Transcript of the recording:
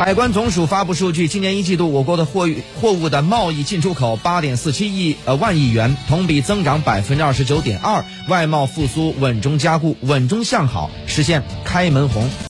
海关总署发布数据，今年一季度我国的货货物的贸易进出口八点四七亿呃万亿元，同比增长百分之二十九点二，外贸复苏稳中加固，稳中向好，实现开门红。